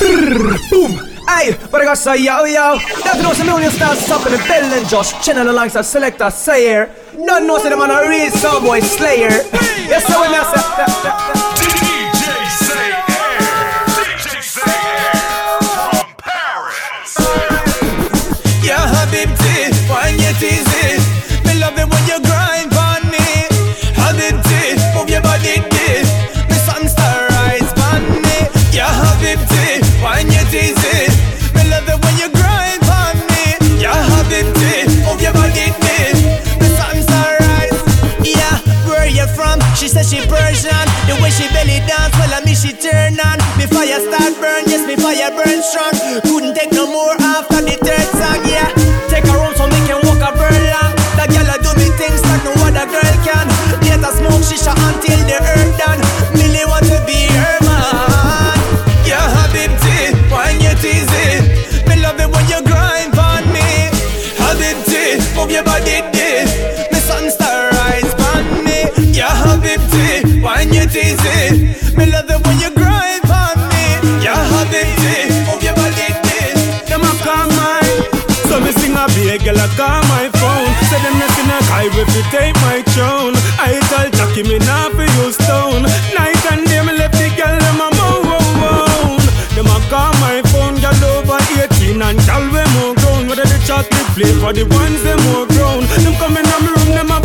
Boom! Hey, what I gotta say, yo, yo. That knows a million stars up in the building, Josh. Channel alongside Selector Sayer. None knows that I'm on a real Starboy Slayer. Yes, so when I say. Fire burn strong. Couldn't take no more after the third song, yeah. Take her home so me can walk a burn long. That girl a do me things like no other girl can. Let her smoke shisha until the girl a call my phone. Say them not in a guy if you take my throne. I tell Jackie me not for use stone. Night and day me left the girl them a moan Them a call my phone girl over 18 and girl we more grown. Whether the chocolate flavor the ones them more grown. Them come in my room them a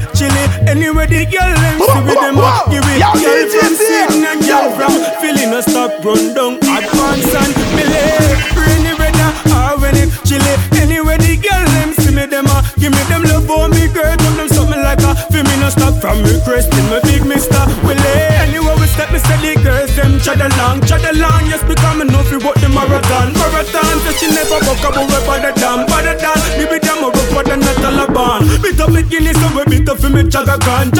or when it chilly Anyway the girl them see with them up give it Girl from Sweden and girl from feeling a stop run down advance and melee rainy weather or when it chilly anyway the girl them see me them a give me them love for me girl them them like a feel me no stop from requesting me big mister. Willie eh, anyway we step me steady girls them chad along chad along. Yes because me know fi walk the marathon marathon so she never buck up away by the dam by the dam. Me be a rough for the not Taliban. Beat up me Guinness so we beat up fi me Chaka Khan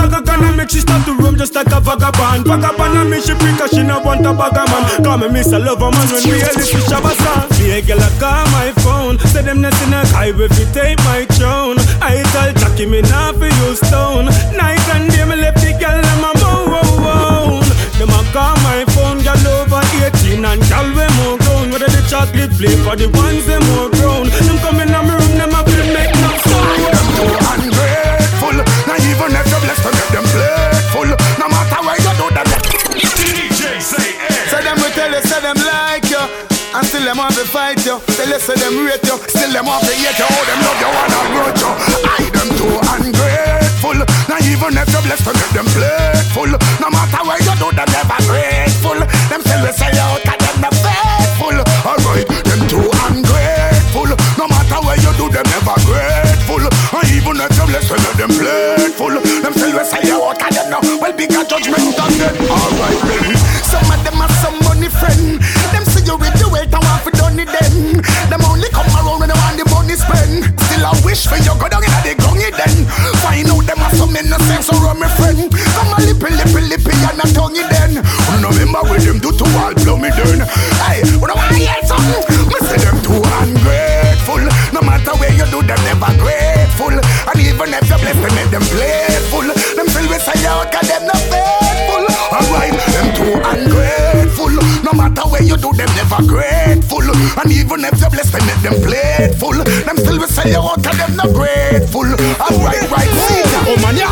and make she start to roam just like a vagabond. Vagabond and me she pick cause she no want a bagger man. Call me miss a lover man when we hear this fish have a song. Be a girl I call my phone. Say them not in a high if you take my throne. I tell Jackie me not for you stone night and day me left the girl them a moan them a call my phone girl over 18 and girl we more grown whether the chocolate flavor the ones them more grown them come in my room them a feel make no sound them too ungrateful. Not even if you're blessed to make them playful. No matter where you do them, DJ C-AiR. say them we tell you, say them like you. And still them want to fight you. Tell you, say them rate you. Still them want to hate you. Oh, them love you and approach you. I them too ungrateful. Not even if you're blessed to make them playful. No matter where you do them, never grateful. Them still we say out, cause them not faithful. Alright, them too ungrateful. No matter where you do them, never grateful. And even if you're blessed to make them playful. Them still we say out, cause them not well bigger judgment on them. Alright, then. Some of them are some money friend. Them see you with the weight and want for done it then. Them only come around when they want the money spend. Still I wish for you some innocent so run my friend. Come a lippy lippy lippy and a tonguey then. You know remember what them do to all blow me then. Hey, you know I hear something? Me say them too ungrateful. No matter where you do them never grateful. And even if you bless them make them playful. Them still we say out cause them not faithful. Alright, them too ungrateful. No matter where you do them never grateful. And even if you bless them make them playful. Them still we say out cause them not grateful. Alright, right, ya. Oh man, your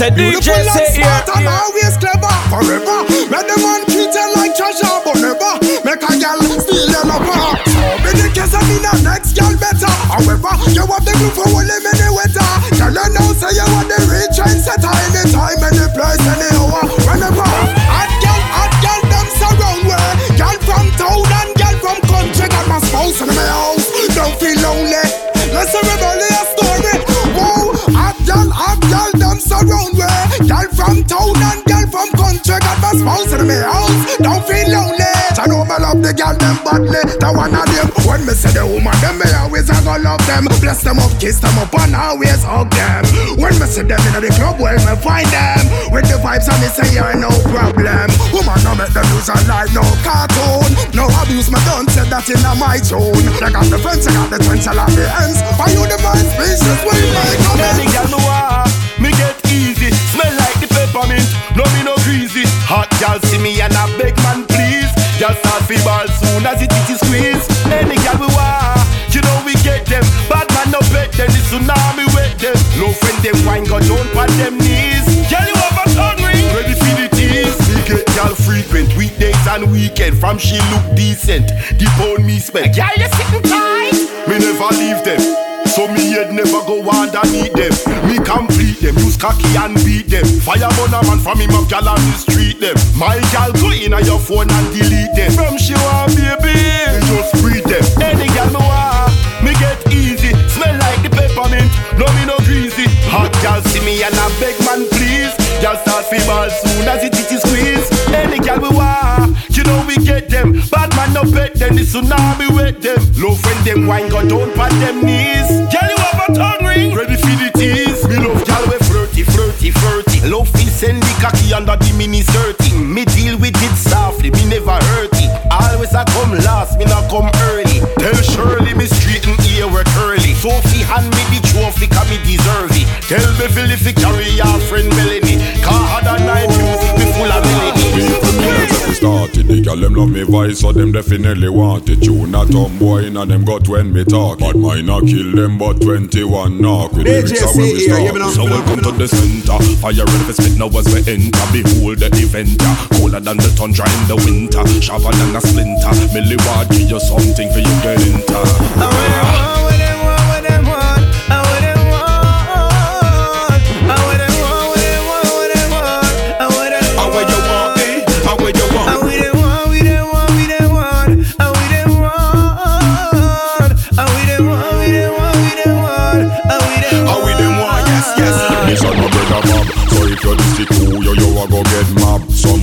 said, DJ say smart yeah, and always clever. Forever, when the man treat you like treasure, but never make a girl steal your lover. So be the case, I mean, the next girl better. However, you have the glue for only girl them badly. The one of them. When me say the woman, them me always I go love them. Bless them up, kiss them up, and always hug them. When me see them in the club, well me find them. With the vibes, and me say yeah, no problem. Woman no make them use a like no cartoon. No abuse, me don't say that in my tune. They got the friends, I got the twins, I love the ends. For you the man species, we make a Any girl me me get easy. Smell like the peppermint. Fi ball soon as it is squeeze. Any girl we want, you know we get them. Bad man no bet them, the tsunami wet them. Low friend them wine go down on them knees. Girl you have a tongue ring, ready for the tease. Me get girl frequent weekdays and weekend. From she look decent, the pound me spend. Girl you sitting tight, me never leave them. So me head never go underneath them. Me complete them, use cocky and beat them. Fire burn a man from him up gal on the street them. My gal go in on your phone and delete them. From she want baby, me just breathe them. Any gal me want, me get easy. Smell like the peppermint, no me no greasy. Hot gal see me and I beg man please. Gal start ball soon as it is squeeze. Any gal we want, bet them, the tsunami wet them. Low friend them wine go down pat them knees. Gal you have a tongue ring, ready for the tease. Me love gal we flirty, flirty, flirty. Love fi send the cocky under the mini skirting. Me deal with it softly, me never hurt it. Always I come last, me not come early. Tell Shirley me straighten ear work early. Sophie hand me the trophy, cause me deserve it. Tell me Philly fi carry your friend Melanie. Girl them love me voice so them definitely want it Tune a tomboy and them got when me talk But mine a kill them but 21 knock With DJ lyrics when we say here, you know. start So welcome to the center. Fire in the spit now as we enter. Behold the event. yeah. Colder than the tundra in the winter. Sharper than a splinter. Millie Ward give you something for you get into.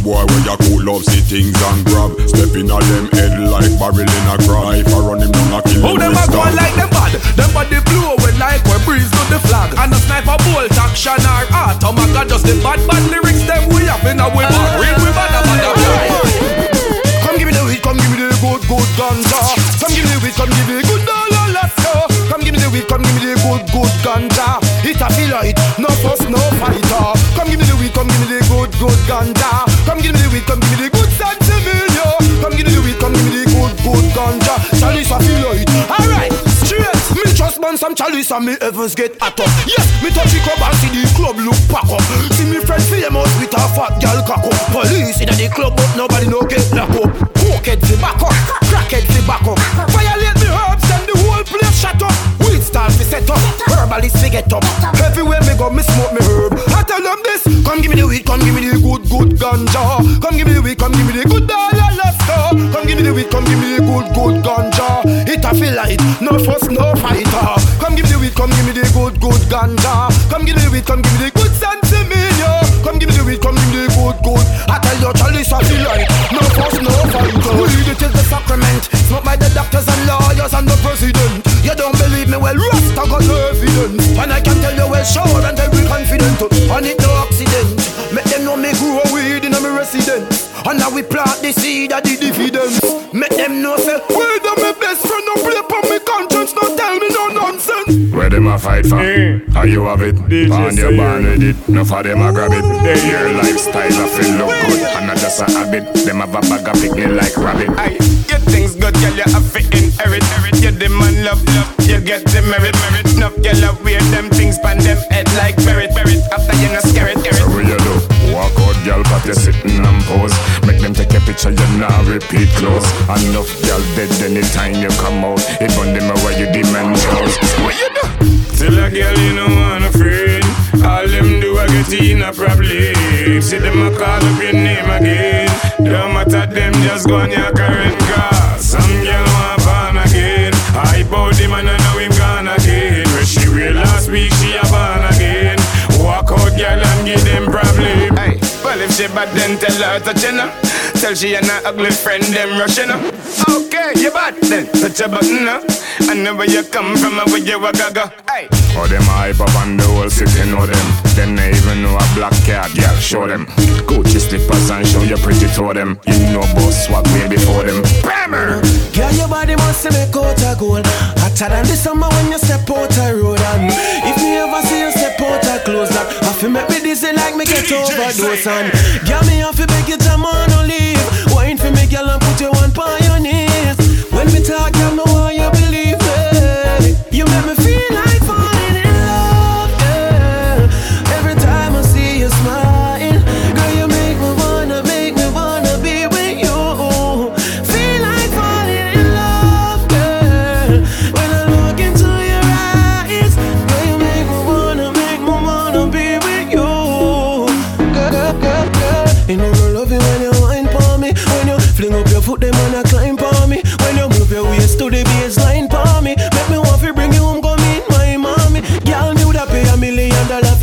Boy where you cool love see things and grab Step in a them head like barrel in a crowd If I run him down, I kill Who him them a with go like them bad? Them body blow away like we breeze to the flag. And a sniper bolt action or automatic just the bad bad lyrics them we have in a way bad. Read we bad a bad a bad. Come give me the weed, come give me the good good ganja. Come give me the weed, come give me the good dollar let's. Come give me the weed, come give me the good good ganja. It a feel like no fuss, no fighter. Come give me the weed, come give me the good good ganja. Weed, come give me the good sensimilio. Come give me the weed, come give me the good good ganja. Chalice a feel like alright. Straight, me just burn some chalice and me heavens get hot up. Yes, me touch the club and see the club look pack up. See me friend famous with a fat gal cock up. Police in the club but nobody no get lock up. Cokehead fi back up, crackhead fi back up. Violate Start fi set up, herbalist fi get up. Everywhere me go, me smoke me herb. I tell them this, come give me the weed, come give me the good good ganja. Come give me the weed, come give me the good dollar let's go. Come give me the weed, come give me the good good ganja. It a feel like no fuss, no fighter. Come give me the weed, come give me the good good ganja. Come give me the weed, come give me the good sensimilio. Come give me the weed, come give me the good good. I tell you, chalice I feel like no fuss, no fighter. Weed it is the sacrament, smoked by the doctors and lawyers and the president. You don't believe me? Well, Rasta got evidence, and I can tell you well sure and very confident. And it no accident. Make them know me grow weed in my residence. And now we plant the seed of the dividends. Make them know Where them a fight for? Eh. How you have it? Born you born with it. No for them a grab it. Your lifestyle a feel look good, and not just a habit. Them have a bag of picnic like rabbit. Aye, your things good, girl, you have to inherit, inherit. You the man love, love, you get the merit, merit. Enough, you love wear them things pan them head like merit, merit. After you not scare it, So what you do? Walk out, girl, but you sitting and pose. Picture, you now repeat close. Enough, girl, dead anytime you come out. It burn them away, you demand shows. What you do? Tell a girl you no want a friend. All them do I get in a problem. See them a call up your name again. Don't matter them, just go on your current car. Some girl want born again. I bought him and I know him gone again. Where she wear last week, she a born again. Walk out, girl, and give them problem. Hey, well if she bad, then tell her to chin her. Tell she and her ugly friend them rushing her. Okay, you bad then, touch a button her. I know where you come from and where you a gaga. Hey. Oh, them hype up on the whole city know them. Them they even know a black cat, girl, show them. Gucci slippers and show your pretty to them. You know boss swag way before them. Brammer! Girl, your body must make out a goal. Hotter than the summer when you step out a road. And if me ever see you step out a close, that I feel make me dizzy like me get overdose. And girl, me have to beg you to man no leave. Wine for me, girl, and put your one on your knees. When me talk, you know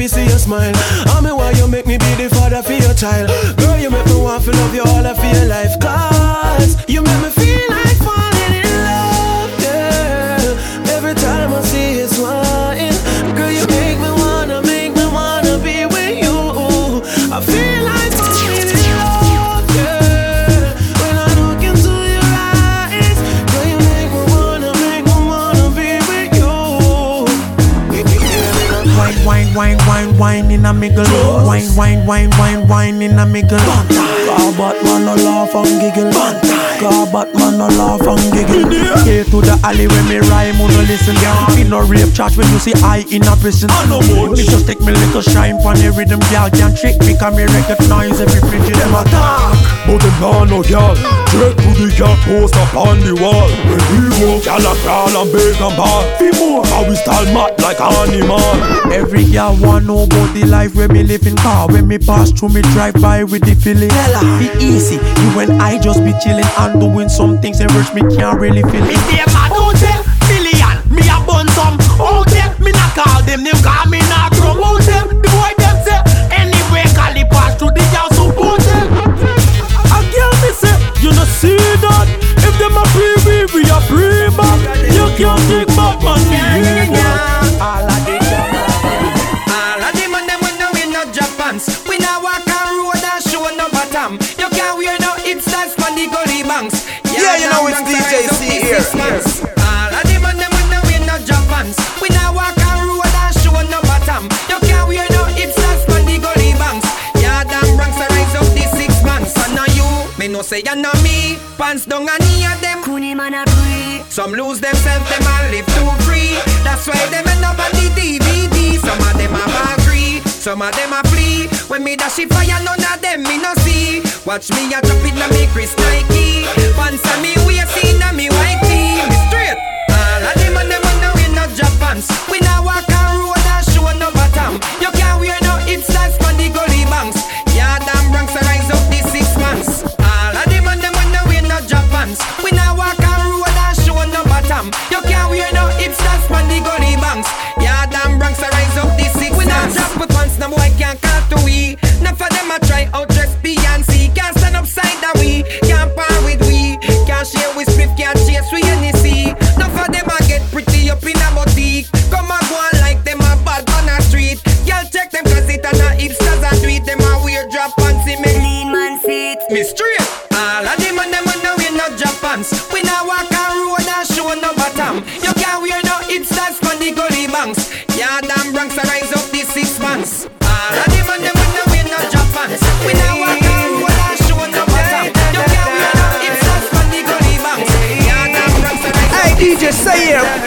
see your smile. I me why you make me be the father for your child. Girl, you make me want to love you all of your life. In a miggle. Wine, wine, wine, wine, wine in a miggle. Car Batman no laugh and giggle. Car Batman no laugh and giggle. Here to the alley when me rhyme, who no listen. Me no rape chat when you see I in a prison. Me just take me little shine pon the rhythm, girl can't trick me 'cause me recognize every pretty them attack. But them nah no girl. Straight to the girl post up on the wall. When we go, girl a crawl and beg and ball. Feel more how we style mad like animal. Every girl want know about the life where me live in car. When me pass through, me drive by with the feeling. Tell her, be easy. You and I just be chilling and doing some things and rush me can't really feel it. Them a don't tell million, me a bun some. Out there, me not call them name, call me not drum. Out there, the boy see that? If them a free, we we a free back. You can't take back on me. All of the all of the man them when no we no Japans. We now walk on road and show no bottom. You can't wear no hipsters from the gully banks. Yeah, you know it's them DJ banks C are here. Say you know me. Pants down and of them. Kuni man a free. Some lose themselves, them a live too free. That's why them end up on the DVD. Some of them are agree, some of them are flee. When me dash it fire, none of them me no see. Watch me a drop it na me Chris Nike. Pants on me waist in a me white tee. Me straight. All of them and them on the way no pants. We now no boy can't call to we. Enough of them a try out dress Beyonce. Can't stand upside down we. Can't par with we. Can't share with Swift, can't chase any see. Enough of them a get pretty up in a boutique. Come and go on like them a bad on a street. Y'all check them cause it and a hipsters a tweet. Them a wear drop pants see me. Lean man seat. Me straight. All of DJ,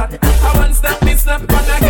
I want snap, me snap, and I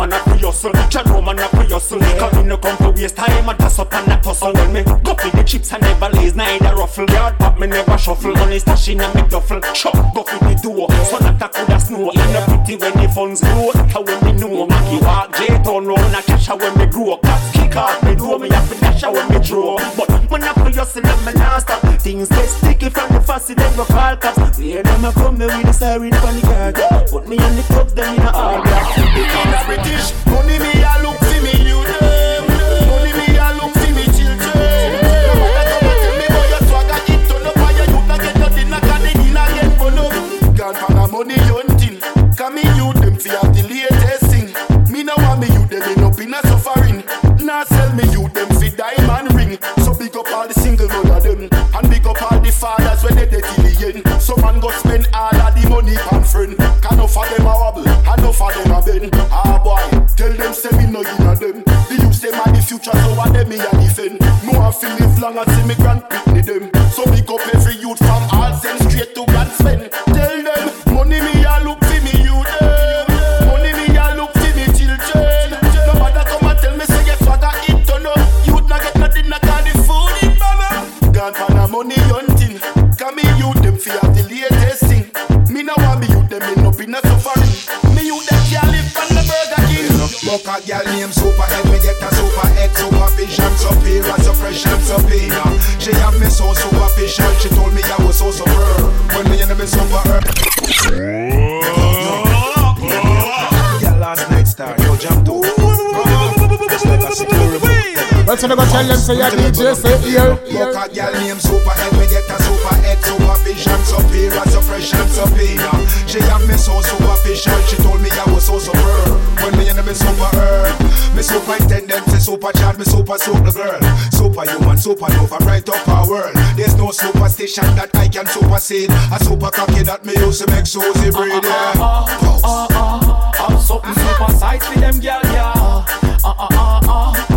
Man a pre hustle, ya know man a pre hustle. Yeah. Cause me no come to waste time, and that's up and a tussle. When me go for the chips, I never lays, neither ruffle. Yard pop me never shuffle, money stash in a me duffle. Chop go for the duo. yeah. so that I coulda snow. Yeah. And a pretty when the funds grow, how when me know. Make you walk, Jay turn round, a cash when me grow. Cops kick off me door, me have to dash when me draw. But man a pre hustle, me things get sticky from the fussy, then we call cops. We hear them a come me with the siren from the car. Put me in the top, then in a all black. Become British, money me alone. money and friend. Can offer them a wobble, and offer them a bend. Ah boy, tell them say me no you them. The youth say my the future, so what them me a defend. No I feel live long and see me grand Britney them. So pick up every youth King. A girl named Superhead, me get a super X, supervision, superior, suppression, subpoena. She have me so superficial, she told me I was so superb. When me and me super herb. Yeah, last night star, yo jump to. Just like a security. Well, so they go tell them say your DJ C-AiR. Buck a girl named Superhead, me get a super X, supervision, superior, suppression, subpoena. She have me so superficial, she told me I was so superb. When me and me super herb, me superintendent, say super chat, me super super girl. Superhuman, supernova, right up our world. There's no superstition that I can supersede. A super cocky that me used to make Susie breed, yeah. I'm something super size for them girl, yeah. Uh, uh, uh, uh, uh, uh. You not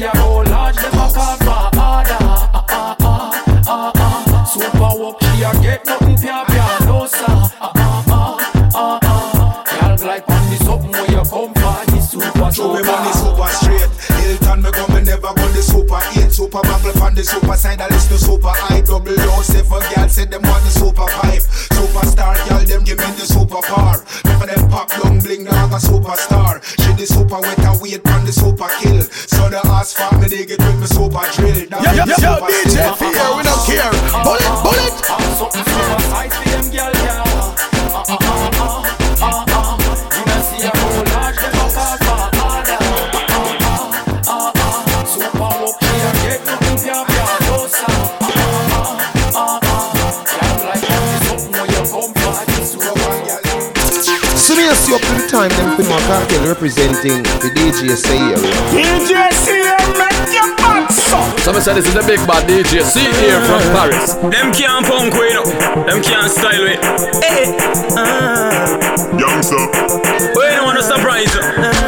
see a whole large, them a call for order. Uh, uh, uh, uh, uh. Super walk, she a get nothing pia pia, no sir. Uh, uh, uh, uh, uh. Girl like on the something where you come for, the super Show me money super straight. Hilton me come me never go the super eight. Super buckle on the super side. I listen to super high. Double O seven girl said them want the super five. Superstar girl them give me the super bar. None of them pop down bling dog a superstar. She the super wet and wait on the super kill. So the ass for me they get with me super drill. Now Yo, me yo, the yo, super DJ super Fear, bar. we don't care. Bullet, bullet. I'm something super size for them girl, yeah. Uh, uh, uh, uh, uh. So me see up to the time them Pinwa Cartel representing the DJ say area. DJ here, make your butt suck. So me say this is the big bad DJ C from Paris. Them can't punk we know. Them can't style we. Eh, hey, eh, ah. Youngster. We don't want to surprise you. Sit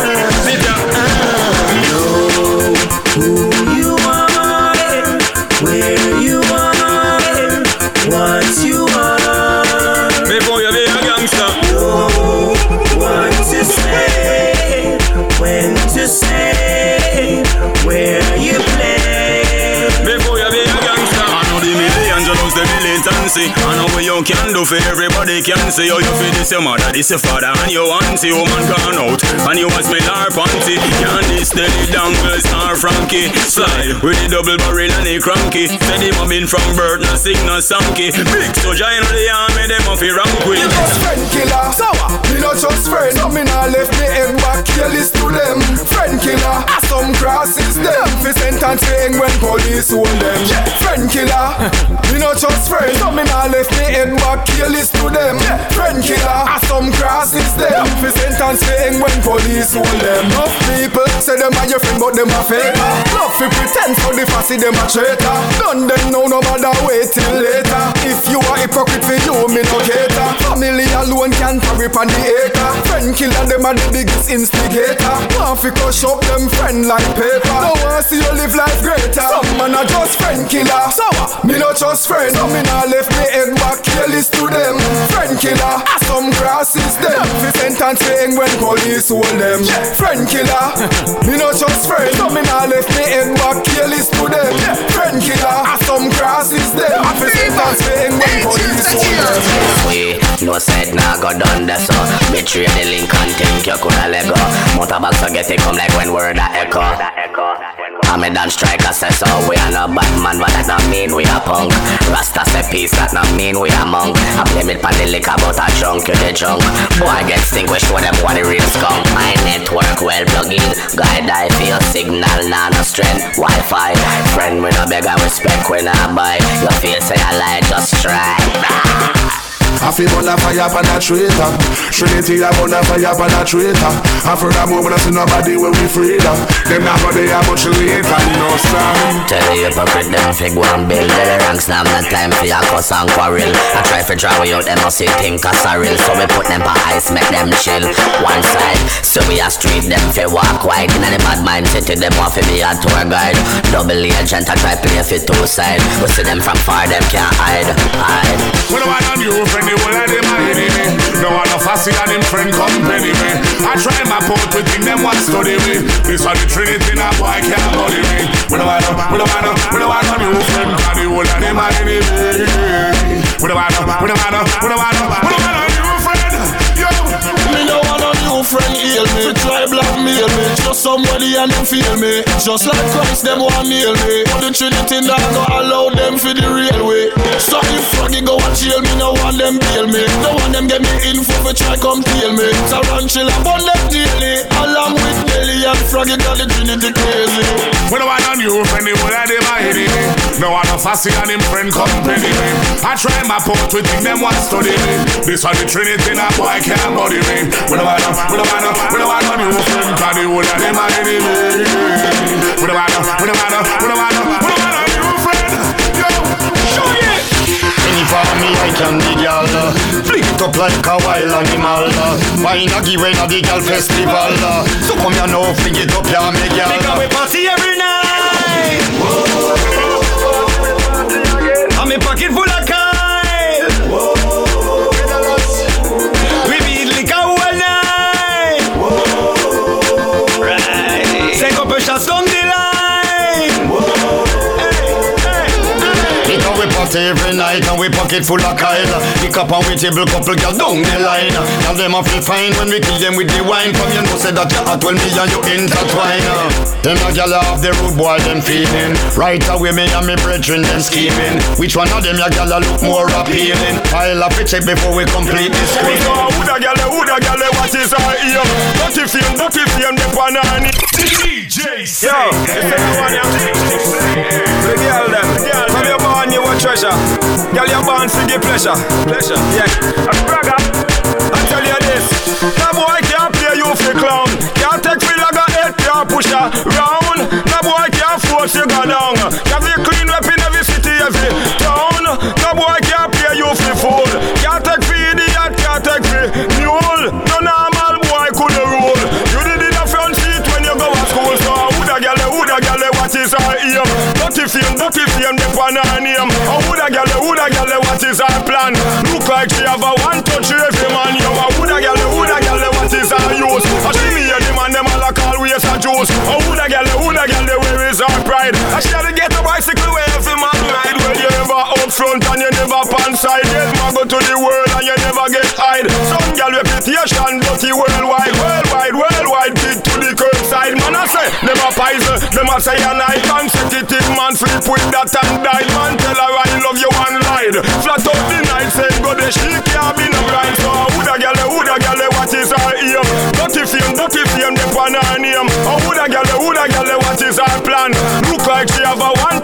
you can do for everybody can see. Oh, you feel this your mother, this your father, and your auntie. Woman gone out, and you was me lar panty. Can't this steady dangles, star Frankie. Slide with the double barrel and the cranky. Steady mobbing from birth, no sick, no sanky. Big soldier in the army, them off your rank with. You just friend killer, sour. Me not just friend, no me not left me head back. You list to them, friend killer. As some crosses them, fi sentence saying when police hold them. Friend killer, me not just friend, no me not left me head back. You to them, friend killer. As some crosses them, fi sentence saying when police hold them. Enough people say them are your friend, but them a fake. Love fi pretend so the fussy them a traitor. Done them now, no matter wait till later. If you are hypocrite for you, me no cater. Family alone can carry on the acre. Friend killer, them are the biggest instigator. Want fi crush up them friend like paper. Don't want see you live life greater. Some man are just friend killer. So me no just friend. So me nah left me head back careless to them. Friend killer, as some crosses them. Fi sentence saying when police hold them. Friend killer, me no just friend. So me nah left me head back careless to them. Friend killer, as some crosses them. Fi sentence saying when police hold them. We no said nah go done the so Betray the link and think you coulda let go Motorbag so get it come like when word a echo I'm a striker say so We are no bad man but that not mean we a punk. Rasta say peace that not mean we a monk. I blame it pan the liquor but a drunk you the drunk. Boy get we show them what the real skunk. My network well plug in. Guide I feel signal nah no strength. Wi-Fi Friend we no beg I respect we nah buy. You feel say I lie just try I feel on a fire upon a traitor. Trinity, I on a fire upon a traitor. I furthermore, when I see nobody when we freedom. Them not gonna have much later, no son. Tell the hypocrite them fi go and build The ranks now no time for your cuss and quarrel I try for draw you out them must see think us a real So we put them for ice make them chill One side So we a street them fi walk wide Inna the bad mind city them want fi be a tour guide Double agent I try play fi two side We see them from far them can't hide Hide We don't want a new friend, the whole of them a enemy. No one no fussy and him friend company me. I try my point to think them want study me. This are the Trinity now, boy can't bully me. We don't want no, we don't want no, we don't want no new friend, 'cause the whole of them a enemy. We don't want no, we don't want no, we don't want no, we don't want no friend heal me Try blackmail me Just somebody and them feel me Just like Christ them want nail me But the Trinity not go allow them for the railway So if Froggy go and jail me No want them bail me No want them get me info for try come kill me and bun them daily Along with Nelly and Froggy got the Trinity crazy don't want no new friend, the whole of them a enemy. No one no fussy and him friend company me. I try my point to think them want study me. This are the Trinity now, boy can't body me. We don't want no, we don't want no, we don't want no new the whole of them a enemy. We don't want no, we don't want no, we don't want no, we don't new friend. Yo, show it. Any for me, I can be girl. Uh. Flick it up like a wild animal. Uh. Why not give away the girl festival? Uh. So come here now, flick it up, yeah, me girl. Make a we party party every night and we pocket full of Kyle. Pick up and we table couple girl down the line. Now them a feel fine when we kill them with the wine. Come you know say that you hot when me and you intertwine. Them a gyal off the road boy them feeling. Right away me and me brethren them scheming. Which one of them ya gyal a look more appealing? I'll have to check before we complete this screen. who da gyal, who da gyal, what is her ear? Dirty film, dirty film, the panani. DJ Yo, you say you want ya? The girl them, from your born you a treasure. Girl you born for give pleasure, pleasure. Yeah, a bragger. I tell you this, no boy can't play you for clown. Can't take feel like a head can't push her round. No boy can't force you go down. Can't be clean up in every city, every town. No boy can't play you for fool. Can't take for idiot, can't take for mule. No normal what is her aim? Dirty film, dirty film, the pan her name. Oh, who da gyal, who da gyal, what is her plan? Look like she have a one touch every man. Yo, who da gyal, who da gyal, what is her use? I see me and the man them all a call waste and juice. Oh, who da gyal, who da gyal, where is her pride? I she had to get a bicycle where every man ride. Well, you never out front and you never pan side. Yes, man go to the world and you never get hide. Some gyal reputation dirty worldwide, say them a say and I consecutive man flip with that and die. Man tell her I love you and lied. Flat out the night, saying go the she can't be no blind. So who da gyal, who da gyal, what is her aim? Dirty fame, dirty fame, the pan her name. Oh, who da gyal, who da gyal, what is her plan? Look like she have a one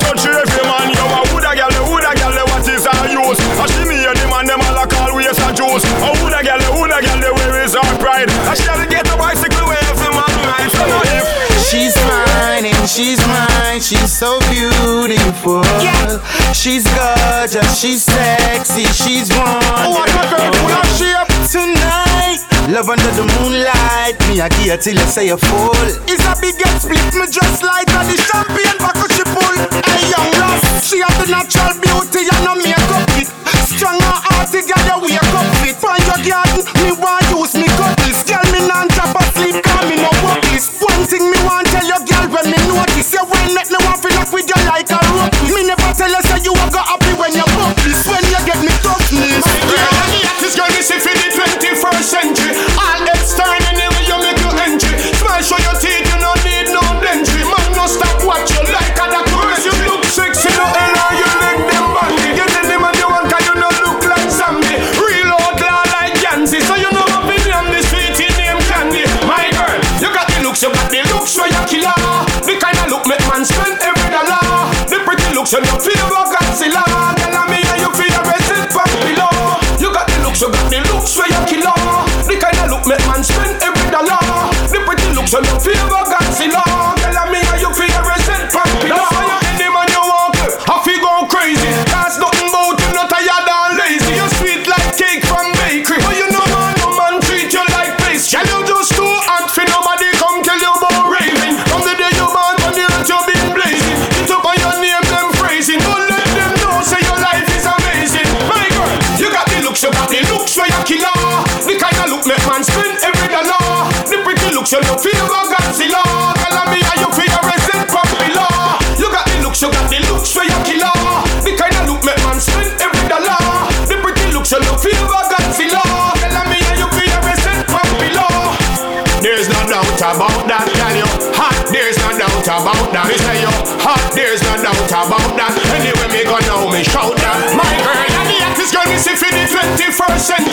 She's so beautiful. She's gorgeous. She's sexy. She's a girl full of shape. Tonight, love under the moonlight. Me give her till you say you full. It's a big get split, me just like a the champagne back she pull. Hey young lass, she have the natural beauty and no makeup it. Strong and hearty, girl you wake up fit. Find your garden, me want use When you feel about Godzilla, then I mean you feel a resident from below. You got the looks, you got the looks where you kill all. The kind of look make man spend every dollar. The pretty looks when you feel you look favor Godzilla Tell me how you feel resin from below You got the looks, you got the looks for your killer. The kind of look make man spend every dollar. The pretty looks, you look favor Godzilla Tell me how you feel resin from below There's no doubt about that, can you? Hot, there's no doubt about that. Me say you hot, there's no doubt about that. Anyway me go now, me shout that. My girl, and the actress girl, me see for the 21st century.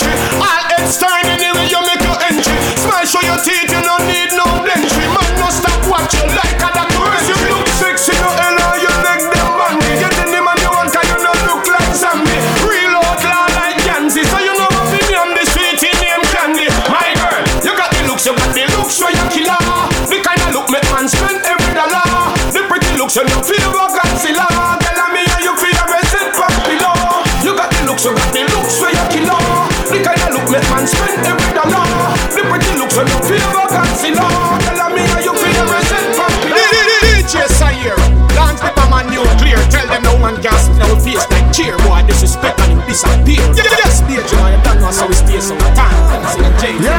So you feel rock and silla, tell me how you feel resent from below. You got the looks, you got the looks where you kill off. The kind of look make man spend every dollar. The pretty looks, so you feel rock and silla, tell me how you feel resent from below. DJ C-AiR, dance with a man nuclear. Tell them no man gas, no face like cheer. Boy, disrespect and you disappear. Yes, DJ, I don't know how we stay some time. Yeah.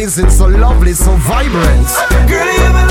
rising, so lovely, so vibrant. Girl, you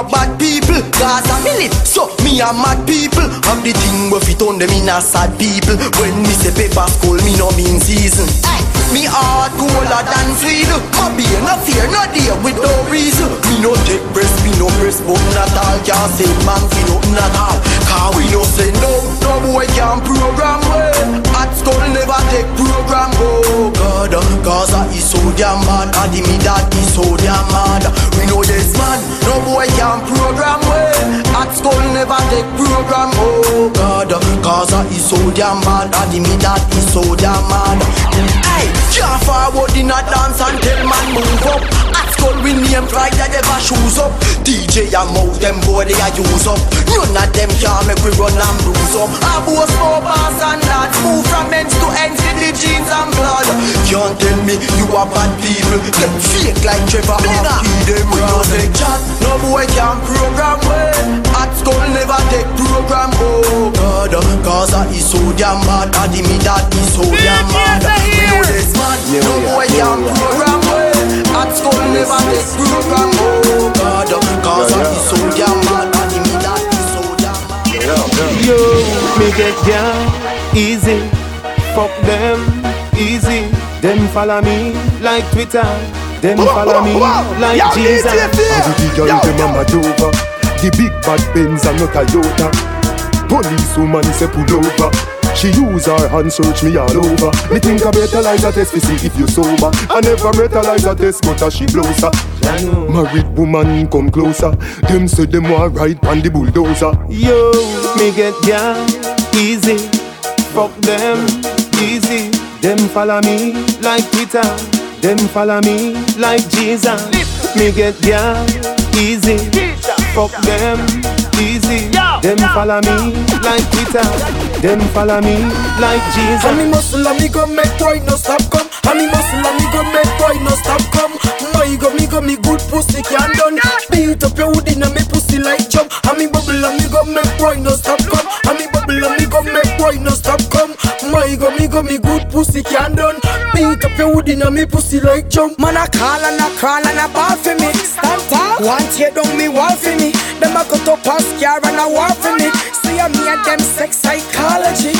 care bad people. Feel it, so me a mad people. Have the thing where fit on them in a sad people. When me say paper school, me no mean season. Hey, me heart colder than sweet My beer no fear, no dear with no reason. Me no take breast, me no breast but not all Can't say man fi nothing at all Cause we no say no, no boy can program way At school never take program, oh God. I is so damn mad And me that is so damn mad We know this man, no boy can program way At school never take program, oh God. Cause I is so damn mad And me that is so damn school we name pride that never shoes up. DJ and mouth them boy they a use up. None of them can make we run and bruise up. I boast more pass and that Move from ends to ends in the jeans and blood. Can't tell me you are bad people. Them fake like Trevor Marky them We no take chat, no boy can program way At school never take program. Oh God. Cause I is so damn mad And me that is so damn mad We know this man, no boy can program way At school never take program oh God Cause I'm so damn mad And me that is so damn mad Yo, me get down easy. Fuck them easy. Them follow me like Twitter. Them follow me like Jesus. Every the girl them a mad over The big bad Benz and not a Toyota Police woman say pull over she use her hand search me all over Me think I better like a test to see if you sober I never better like a test but a she blows her Married woman come closer Them say them want ride on the bulldozer Yo, me get down easy. Fuck them easy. Them follow me like Peter. Them follow me like Jesus. Me get down easy. Fuck them easy. Them follow me like Twitter. Them follow me like Jesus. And me muscle and me go make boy no stop come. And me muscle and me go make boy no stop come. My go me go me good pussy can done. Beat up your wood in me pussy like jump. And me bubble and me go make boy no stop come. And me bubble and me go make boy no stop come. My go me go me good pussy can done. Beat up your wood in me pussy like jump. Man a call and a crawl and a ball for me. Stand tall. Want tear down me wall for me. Them a cut up and scare and a war for me. See me and them sex psychology.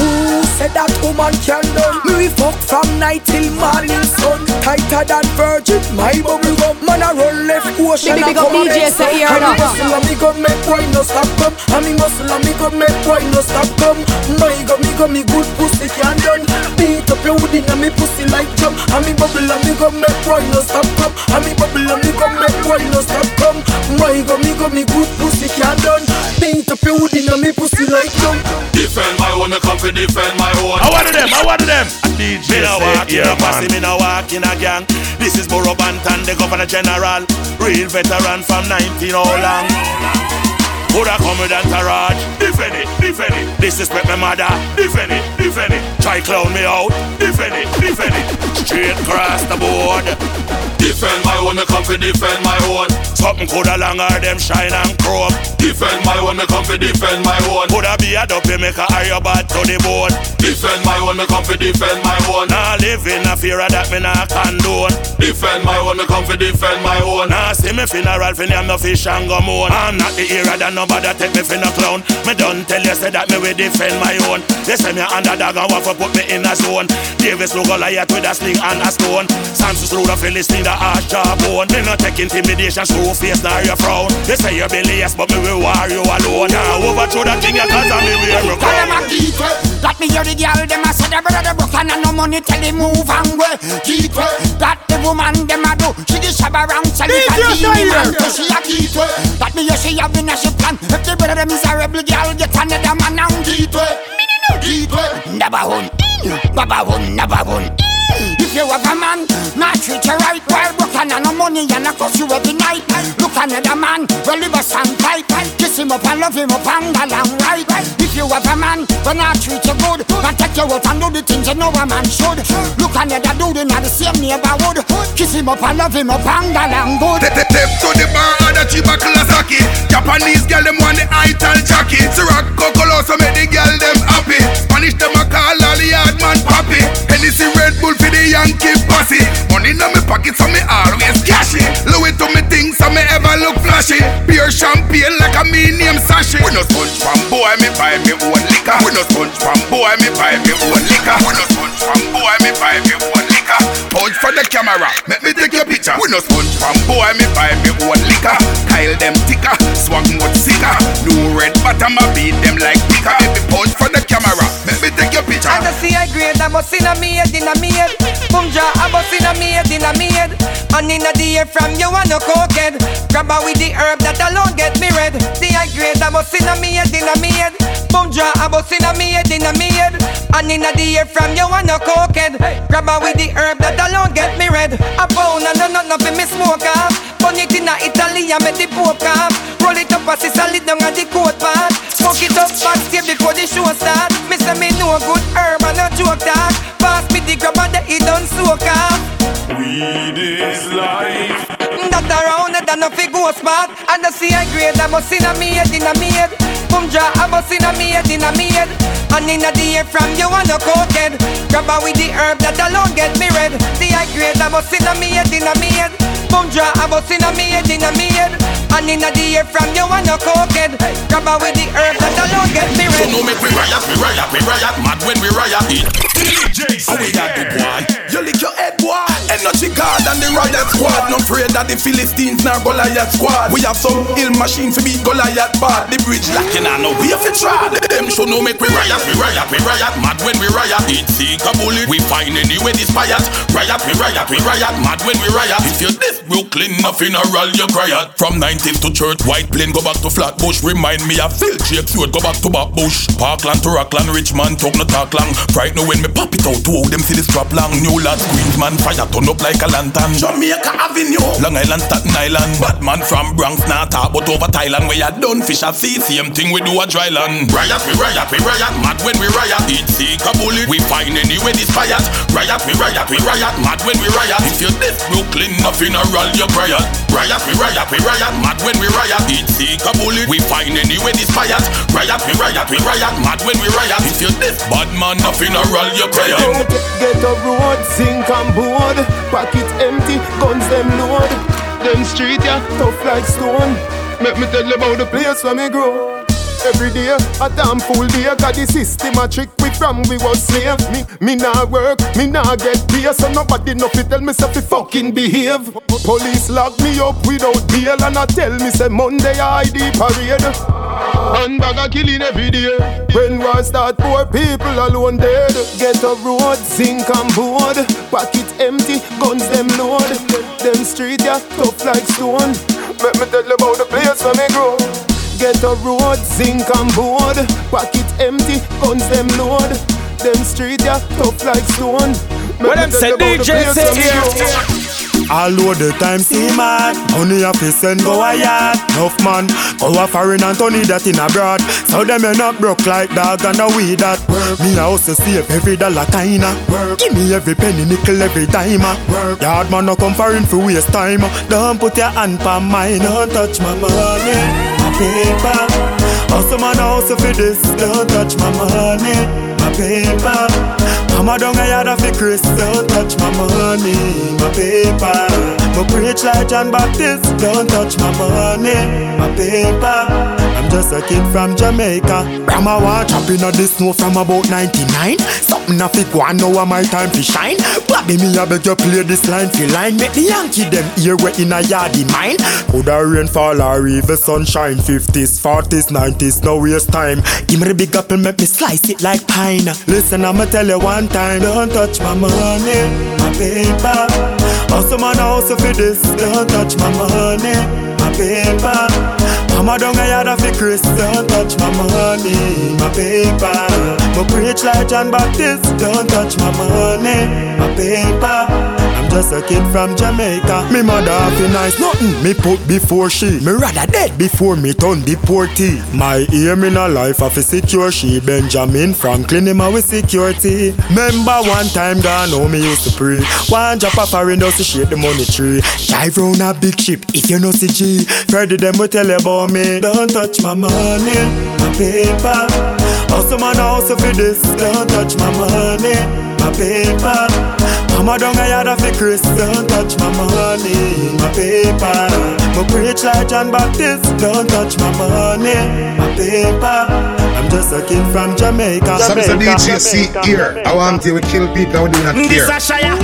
Who said that woman can done? Me we fuck from night till morning sun. Tighter than virgin, my bubble gum. Man a run left ocean and come DJ next here And me muscle and me go make boy no stop come. And me muscle and me go make boy no stop come. My go me go me good pussy can done. Beat up your wood in me pussy like jump. And me bubble and me go make boy no stop come. And me bubble and me go make boy no stop come. My go me go me good pussy can done. Beat up your wood in me pussy like jump. Defend my own, me come to defend my own. I wanted them, I wanted them. DJ Me no say, walk in yeah, a posse, me no walk in a gang. This is Borough Bantan, the Governor General. Real veteran from 19 how long. Woulda come with entourage, defend it, defend it. Disrespect my mother, defend it, defend it. Try clown me out, defend it, defend it. Straight across the board. Defend my own, me come to defend my own. Something coulda longer them shine and chrome. Defend my own, me come to defend my own. Coulda be a dopey make a higher bad to the board. Defend my own, me come to defend my own. Nah live in a fear of that me nah condone. Defend my own, me come to defend my own. Nah see me funeral fi name no fish and go moan. I'm not the era that nobody take me for no clown. Me done tell you say that me will defend my own. They say me underdog and want to put me in a zone. Davis look Goliath with a sling and a stone. Samson slew the Philistine the arch jawbone. Me not take intimidation, show face nor your frown. They say you be lazy, but me will war you alone. Now overthrow that thing you cause I me wear me Tell them a crown. keep. That me hear the girl them a say the brother broke and no money tell him move and go. Keep. That the woman them a do. She the shabba around sell it and DJ leave him Tyler. so she a keep it. That me hear she have in a she plan. If the brother a rebel girl get another man and keep it. Me no know keep it. Never hun. Baba hun. Never hun. You have a man, not treat you right While broke and no money and I cost you every night. Look another man, well live a sand tight Kiss him up and love him up and along right. If you have a man, well not treat you good. And take you out and do the things you know a man should. Look another dude in the same neighborhood. Kiss him up and love him up and along good. Step to the bar, the chiba Kawasaki Japanese girl, them want the Ital Jackie. Ciroc, Cocolo, so make the girl them happy. Spanish, them a call all the yard man poppy. Hennessy Red Bull for the Yankee posse. Money in my pocket, so me always cash it. Louis to me things, so me ever look flashy. Pure champagne like a me name Sashi. We no sponge from boy, me buy me own liquor. We no sponge from boy, me buy me own liquor. We no sponge from boy, me buy me own liquor. Punch for the camera, make me take your picture. We no sponge from boy, me buy me own liquor. Kyle them ticker, swag much sicker. New red bottom, I beat them like picker. Me punch for the camera, see I grade, I must in a me head, in a me head. Boom ja, I bust in a me head, in a me head. And in a the air from you and no cokehead. Grab her with the herb that alone get me red. The high grade, I must in a me head, in a me head. Boom ja, I bust in a me head, in a me head. And in a the air from you and no cokehead. Grab her with the herb that alone get me red. A pound and no not nothing me smoke off. Burn it in a Italy and make the poke off. Roll it up as it's solid down at the coat part. Smoke it up backstage before the show start. Me say me know good herb and no joke talk. Pass me the grab and the it done soak off. Weed is life. That around it and no fi go smart And I see I grade I must in a me head, in a me head. Boom ja, I must in a me head, in a me head. And in a the air from you and no cokehead Grab her with the herb that alone get me red. The high grade I must in a me head, in a me head. Boom ja, I must in a me head, in a me head. And in a the air from you and no cokehead Grab her with the herb that alone get me So red. no make we riot, we riot, we riot. Mad when we riot DJ How we got the boy? You lick your head, boy. Energy guard and the riot squad. No afraid that the Philistines nor Goliath squad. We have some ill machine for beat Goliath bad. The bridge lacking and no way to try. Them. Show no make we riot, we riot, we riot. Mad when we riot It seek a bullet, we find anyway this riot Riot, we riot, we riot. Mad when we riot. If you this Brooklyn, a funeral you riot From 90s to church, White Plain go back to Flatbush Remind me of Phil Jake Stewart go back to Bush. Parkland to Rockland, Richmond talk no talk long Frightened when me pop it out, two of them see the strap long New lads, Queensman, fire turn up like a lantern. Jamaica Avenue. Long Island, Staten Island. Batman from Bronx, nah talk but over Thailand Where you done fish a sea, same thing we do a dry land. Riot, we riot, we riot, mad when we riot. It seek a bullet, we find anyway this riot Riot, we riot, we riot, mad when we riot. If you this Brooklyn, no funeral, you riot Riot, we riot, we riot, mad when we riot. It seek a bullet, we find anyway this riot Riot, we riot, we riot, mad when we riot. If you this bad man, no funeral, you riot Get a road, zinc and board. Pocket empty, guns them load. Them street yeah, tough like stone. Make me tell you about the place where me grow Every day, a damn full day Got the system a trick we from we was slave Me, me nah work, me nah get pay So nobody no fi tell me say fi fucking behave Police lock me up without bail And I tell me say Monday I ID parade and bag a killing every day. When war start, poor people alone dead. Get a road, zinc and board. Pocket empty, guns them load. Them street yeah, tough like stone. Let me tell you about the place where me grow. Get a road, zinc and board. Pocket empty, guns them load. Them street yeah, tough like stone. What them say, DJ say here. All of the time see man Money a fi send go a yard Enough man Go a foreign and turn it that in abroad So them you not broke like dog and a weed that Me a also save every dollar kinda Give me every penny nickel every dime ah. Yard man no come foreign for waste time. Don't put your hand pa mine Don't touch my money My paper. Also man a hustle for this Don't touch my money. My paper. Mama down a yard of the Chris Don't touch my money My paper Me preach like John Baptist. Don't touch my money My paper. I'm just a kid from Jamaica. I'm a want chop inna the snow from about 99 Something a fi go on now a my time to shine. Bobby me a beg you play this line fi line. Make the Yankee them hear we in a yardy mine. Coulda rain fall or even sunshine. 50s, 40s, 90s, no waste time. Give me the big apple make me slice it like pine. Listen I'ma tell you one time. Don't touch my money, my paper. Also man a hustle for this. Don't touch my money, my paper. Mama down a yard of the Chris Don't touch my money, my paper. Me preach like John Baptist. Don't touch my money, my paper just a kid from Jamaica. Me mother fi nice nothing. Me put before she. Me rather dead before me turn deportee. My aim in a life a secure she. Benjamin Franklin him a with security. Remember one time God know me used to pray. One drop of foreign to shake the money tree. Drive round a big ship if you know CG. Friday them will tell you about me. Don't touch my money, my paper. Also man also for this. Don't touch my money, my paper. Mama don't I had a fi Christ. Don't touch my money, my paper. My preach like John Baptist. Don't touch my money, my paper. I'm just a kid from Jamaica. Some Jamaica, DJ Jamaica, see here. I want to kill people I don't not care. This a Shia